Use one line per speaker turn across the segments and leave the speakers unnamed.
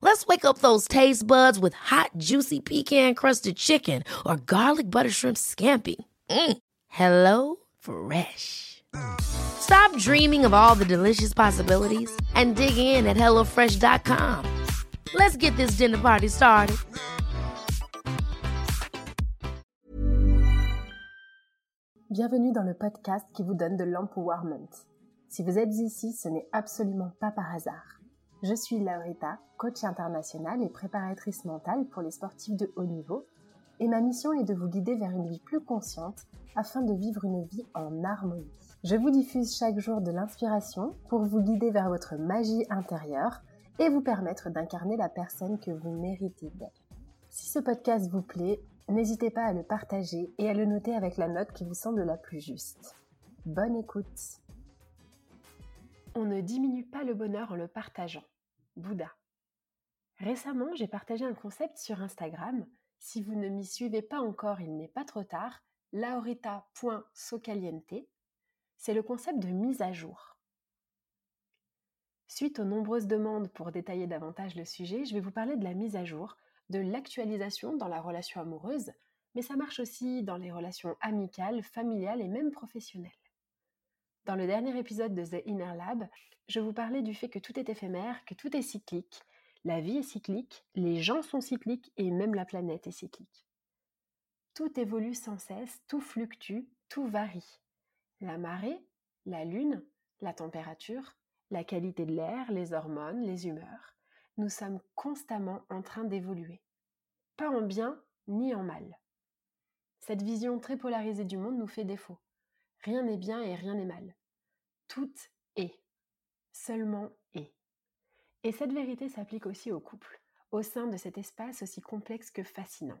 Let's wake up those taste buds with hot, juicy pecan crusted chicken or garlic butter shrimp scampi. Mm. Hello Fresh. Stop dreaming of all the delicious possibilities and dig in at HelloFresh.com. Let's get this dinner party started.
Bienvenue dans le podcast qui vous donne de l'empowerment. Si vous êtes ici, ce n'est absolument pas par hasard. Je suis Laurita, coach internationale et préparatrice mentale pour les sportifs de haut niveau, et ma mission est de vous guider vers une vie plus consciente afin de vivre une vie en harmonie. Je vous diffuse chaque jour de l'inspiration pour vous guider vers votre magie intérieure et vous permettre d'incarner la personne que vous méritez d'être. Si ce podcast vous plaît, n'hésitez pas à le partager et à le noter avec la note qui vous semble la plus juste. Bonne écoute On ne diminue pas le bonheur en le partageant. Bouddha. Récemment, j'ai partagé un concept sur Instagram. Si vous ne m'y suivez pas encore, il n'est pas trop tard. laurita.socaliente. C'est le concept de mise à jour. Suite aux nombreuses demandes pour détailler davantage le sujet, je vais vous parler de la mise à jour, de l'actualisation dans la relation amoureuse, mais ça marche aussi dans les relations amicales, familiales et même professionnelles. Dans le dernier épisode de The Inner Lab, je vous parlais du fait que tout est éphémère, que tout est cyclique, la vie est cyclique, les gens sont cycliques et même la planète est cyclique. Tout évolue sans cesse, tout fluctue, tout varie. La marée, la lune, la température, la qualité de l'air, les hormones, les humeurs, nous sommes constamment en train d'évoluer. Pas en bien ni en mal. Cette vision très polarisée du monde nous fait défaut. Rien n'est bien et rien n'est mal. Tout est. Seulement est. Et cette vérité s'applique aussi au couple, au sein de cet espace aussi complexe que fascinant.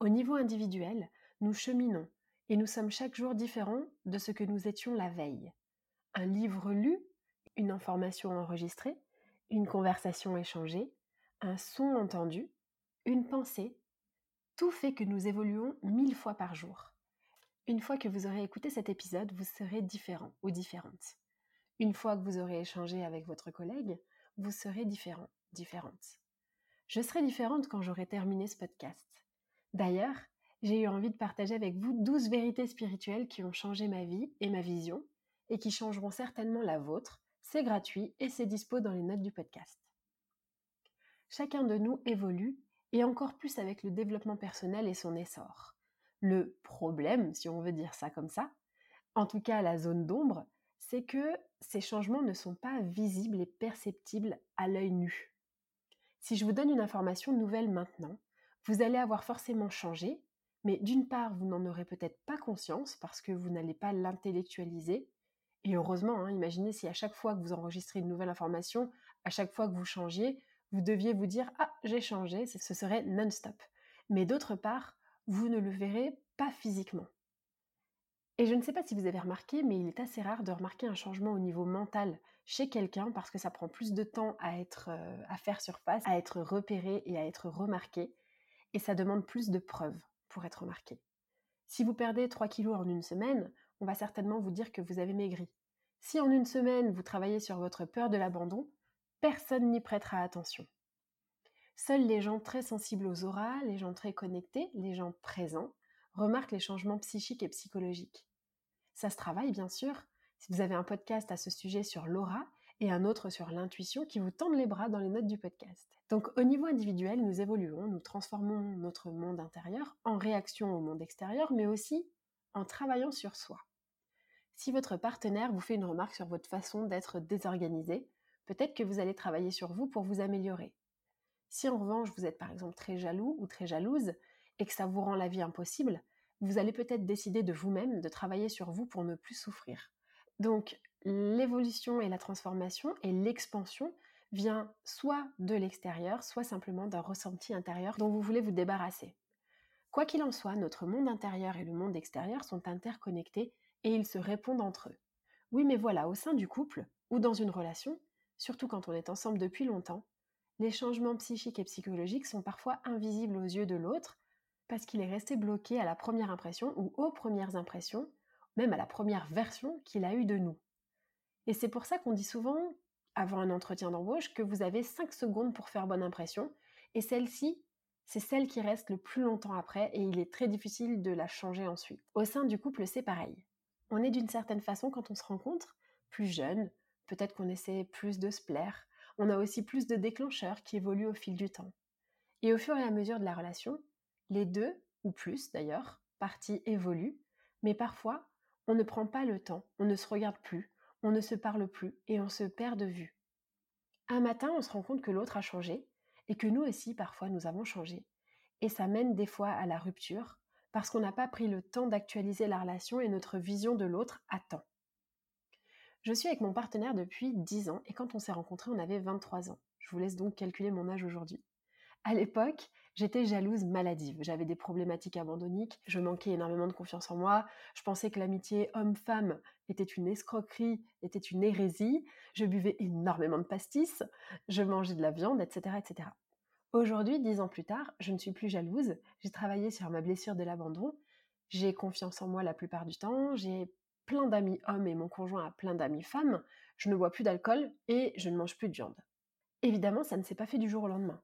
Au niveau individuel, nous cheminons et nous sommes chaque jour différents de ce que nous étions la veille. Un livre lu, une information enregistrée, une conversation échangée, un son entendu, une pensée, tout fait que nous évoluons mille fois par jour. Une fois que vous aurez écouté cet épisode, vous serez différent ou différente. Une fois que vous aurez échangé avec votre collègue, vous serez différent, différente. Je serai différente quand j'aurai terminé ce podcast. D'ailleurs, j'ai eu envie de partager avec vous 12 vérités spirituelles qui ont changé ma vie et ma vision et qui changeront certainement la vôtre. C'est gratuit et c'est dispo dans les notes du podcast. Chacun de nous évolue et encore plus avec le développement personnel et son essor. Le problème, si on veut dire ça comme ça, en tout cas la zone d'ombre, c'est que ces changements ne sont pas visibles et perceptibles à l'œil nu. Si je vous donne une information nouvelle maintenant, vous allez avoir forcément changé, mais d'une part, vous n'en aurez peut-être pas conscience parce que vous n'allez pas l'intellectualiser. Et heureusement, hein, imaginez si à chaque fois que vous enregistrez une nouvelle information, à chaque fois que vous changiez, vous deviez vous dire Ah, j'ai changé, ce serait non-stop. Mais d'autre part, vous ne le verrez pas physiquement. Et je ne sais pas si vous avez remarqué, mais il est assez rare de remarquer un changement au niveau mental chez quelqu'un parce que ça prend plus de temps à, euh, faire surface, à être repéré et à être remarqué. Et ça demande plus de preuves pour être remarqué. Si vous perdez 3 kilos en une semaine, on va certainement vous dire que vous avez maigri. Si en une semaine vous travaillez sur votre peur de l'abandon, personne n'y prêtera attention. Seuls les gens très sensibles aux auras, les gens très connectés, les gens présents, remarquent les changements psychiques et psychologiques. Ça se travaille, bien sûr. Si vous avez un podcast à ce sujet sur l'aura et un autre sur l'intuition qui vous tendent les bras dans les notes du podcast. Donc au niveau individuel, nous évoluons, nous transformons notre monde intérieur en réaction au monde extérieur, mais aussi en travaillant sur soi. Si votre partenaire vous fait une remarque sur votre façon d'être désorganisé, peut-être que vous allez travailler sur vous pour vous améliorer. Si en revanche vous êtes par exemple très jaloux ou très jalouse et que ça vous rend la vie impossible, vous allez peut-être décider de vous-même de travailler sur vous pour ne plus souffrir. Donc l'évolution et la transformation et l'expansion vient soit de l'extérieur, soit simplement d'un ressenti intérieur dont vous voulez vous débarrasser. Quoi qu'il en soit, notre monde intérieur et le monde extérieur sont interconnectés et ils se répondent entre eux. Oui, mais voilà, au sein du couple ou dans une relation, surtout quand on est ensemble depuis longtemps, les changements psychiques et psychologiques sont parfois invisibles aux yeux de l'autre parce qu'il est resté bloqué à la première impression ou aux premières impressions, même à la première version qu'il a eue de nous. Et c'est pour ça qu'on dit souvent, avant un entretien d'embauche, que vous avez 5 secondes pour faire bonne impression, et celle-ci, c'est celle qui reste le plus longtemps après, et il est très difficile de la changer ensuite. Au sein du couple, c'est pareil. On est d'une certaine façon quand on se rencontre, plus jeune, peut-être qu'on essaie plus de se plaire, on a aussi plus de déclencheurs qui évoluent au fil du temps. Et au fur et à mesure de la relation, les deux, ou plus d'ailleurs, parties évoluent, mais parfois, on ne prend pas le temps, on ne se regarde plus, on ne se parle plus et on se perd de vue. Un matin, on se rend compte que l'autre a changé et que nous aussi, parfois, nous avons changé. Et ça mène des fois à la rupture parce qu'on n'a pas pris le temps d'actualiser la relation et notre vision de l'autre à temps. Je suis avec mon partenaire depuis 10 ans et quand on s'est rencontrés, on avait 23 ans. Je vous laisse donc calculer mon âge aujourd'hui. À l'époque, j'étais jalouse maladive. J'avais des problématiques abandonniques, je manquais énormément de confiance en moi, je pensais que l'amitié homme-femme était une escroquerie, était une hérésie, je buvais énormément de pastis, je mangeais de la viande, etc. etc. Aujourd'hui, dix ans plus tard, je ne suis plus jalouse, j'ai travaillé sur ma blessure de l'abandon, j'ai confiance en moi la plupart du temps, j'ai plein d'amis hommes et mon conjoint a plein d'amis femmes, je ne bois plus d'alcool et je ne mange plus de viande. Évidemment, ça ne s'est pas fait du jour au lendemain.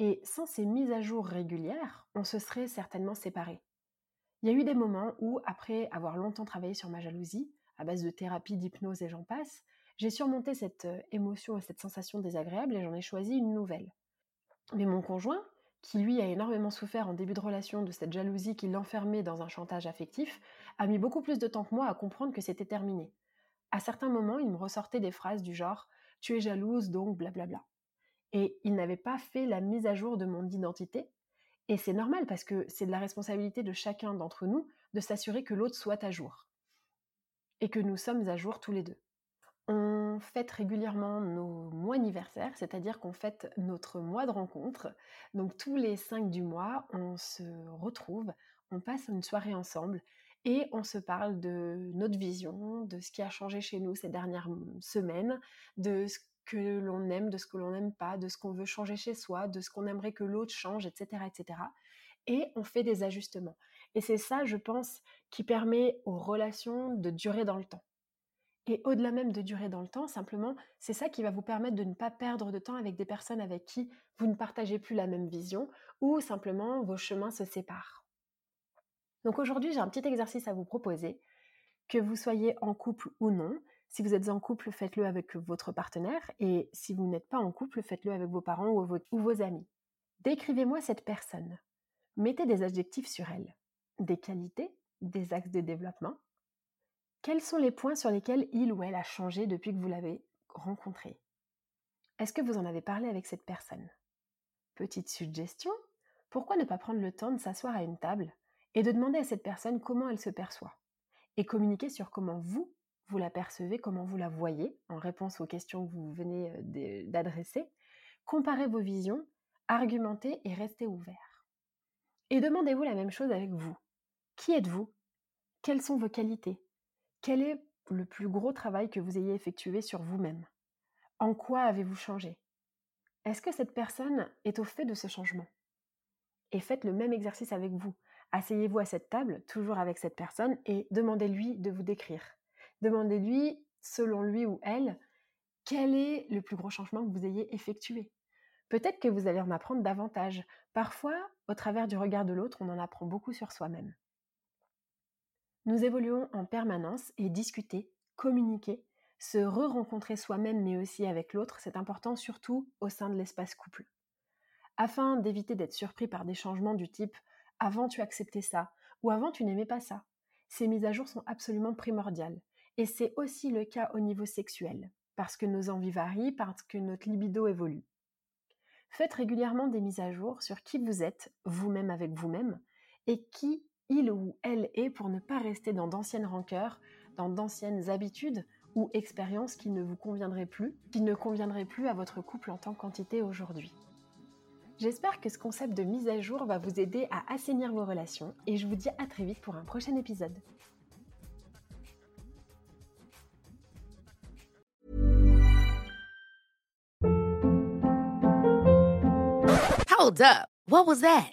Et sans ces mises à jour régulières, on se serait certainement séparés. Il y a eu des moments où, après avoir longtemps travaillé sur ma jalousie, à base de thérapie, d'hypnose et j'en passe, j'ai surmonté cette euh, émotion et cette sensation désagréable et j'en ai choisi une nouvelle. Mais mon conjoint, qui lui a énormément souffert en début de relation de cette jalousie qui l'enfermait dans un chantage affectif, a mis beaucoup plus de temps que moi à comprendre que c'était terminé. À certains moments, il me ressortait des phrases du genre Tu es jalouse, donc blablabla. Et il n'avait pas fait la mise à jour de mon identité. Et c'est normal parce que c'est de la responsabilité de chacun d'entre nous de s'assurer que l'autre soit à jour. Et que nous sommes à jour tous les deux. On fête régulièrement nos mois anniversaires, c'est-à-dire qu'on fête notre mois de rencontre. Donc tous les cinq du mois, on se retrouve, on passe une soirée ensemble et on se parle de notre vision, de ce qui a changé chez nous ces dernières semaines, de ce que l'on aime, de ce que l'on n'aime pas, de ce qu'on veut changer chez soi, de ce qu'on aimerait que l'autre change, etc., etc. Et on fait des ajustements. Et c'est ça, je pense, qui permet aux relations de durer dans le temps. Et au-delà même de durer dans le temps, simplement, c'est ça qui va vous permettre de ne pas perdre de temps avec des personnes avec qui vous ne partagez plus la même vision ou simplement vos chemins se séparent. Donc aujourd'hui, j'ai un petit exercice à vous proposer. Que vous soyez en couple ou non, si vous êtes en couple, faites-le avec votre partenaire et si vous n'êtes pas en couple, faites-le avec vos parents ou vos, amis. Décrivez-moi cette personne. Mettez des adjectifs sur elle. Des qualités, des axes de développement, quels sont les points sur lesquels il ou elle a changé depuis que vous l'avez rencontré? Est-ce que vous en avez parlé avec cette personne? Petite suggestion, pourquoi ne pas prendre le temps de s'asseoir à une table et de demander à cette personne comment elle se perçoit et communiquer sur comment vous, vous la percevez, comment vous la voyez en réponse aux questions que vous venez euh, d'adresser, comparez vos visions, argumentez et restez ouvert. Et demandez-vous la même chose avec vous. Qui êtes-vous? Quelles sont vos qualités? Quel est le plus gros travail que vous ayez effectué sur vous-même? En quoi avez-vous changé? Est-ce que cette personne est au fait de ce changement? Et faites le même exercice avec vous. Asseyez-vous à cette table, toujours avec cette personne, et demandez-lui de vous décrire. Demandez-lui, selon lui ou elle, quel est le plus gros changement que vous ayez effectué Peut-être que vous allez en apprendre davantage. Parfois, au travers du regard de l'autre, on en apprend beaucoup sur soi-même. Nous évoluons en permanence et discuter, communiquer, se re-rencontrer soi-même mais aussi avec l'autre, c'est important surtout au sein de l'espace couple. Afin d'éviter d'être surpris par des changements du type avant tu acceptais ça ou avant tu n'aimais pas ça, ces mises à jour sont absolument primordiales. Et c'est aussi le cas au niveau sexuel, parce que nos envies varient, parce que notre libido évolue. Faites régulièrement des mises à jour sur qui vous êtes, vous-même avec vous-même, et qui il ou elle est pour ne pas rester dans d'anciennes rancœurs, dans d'anciennes habitudes ou expériences qui ne vous conviendraient plus, qui ne conviendraient plus à votre couple en tant qu'entité aujourd'hui. J'espère que ce concept de mise à jour va vous aider à assainir vos relations et je vous dis à très vite pour un prochain épisode.
Hold up. What was that?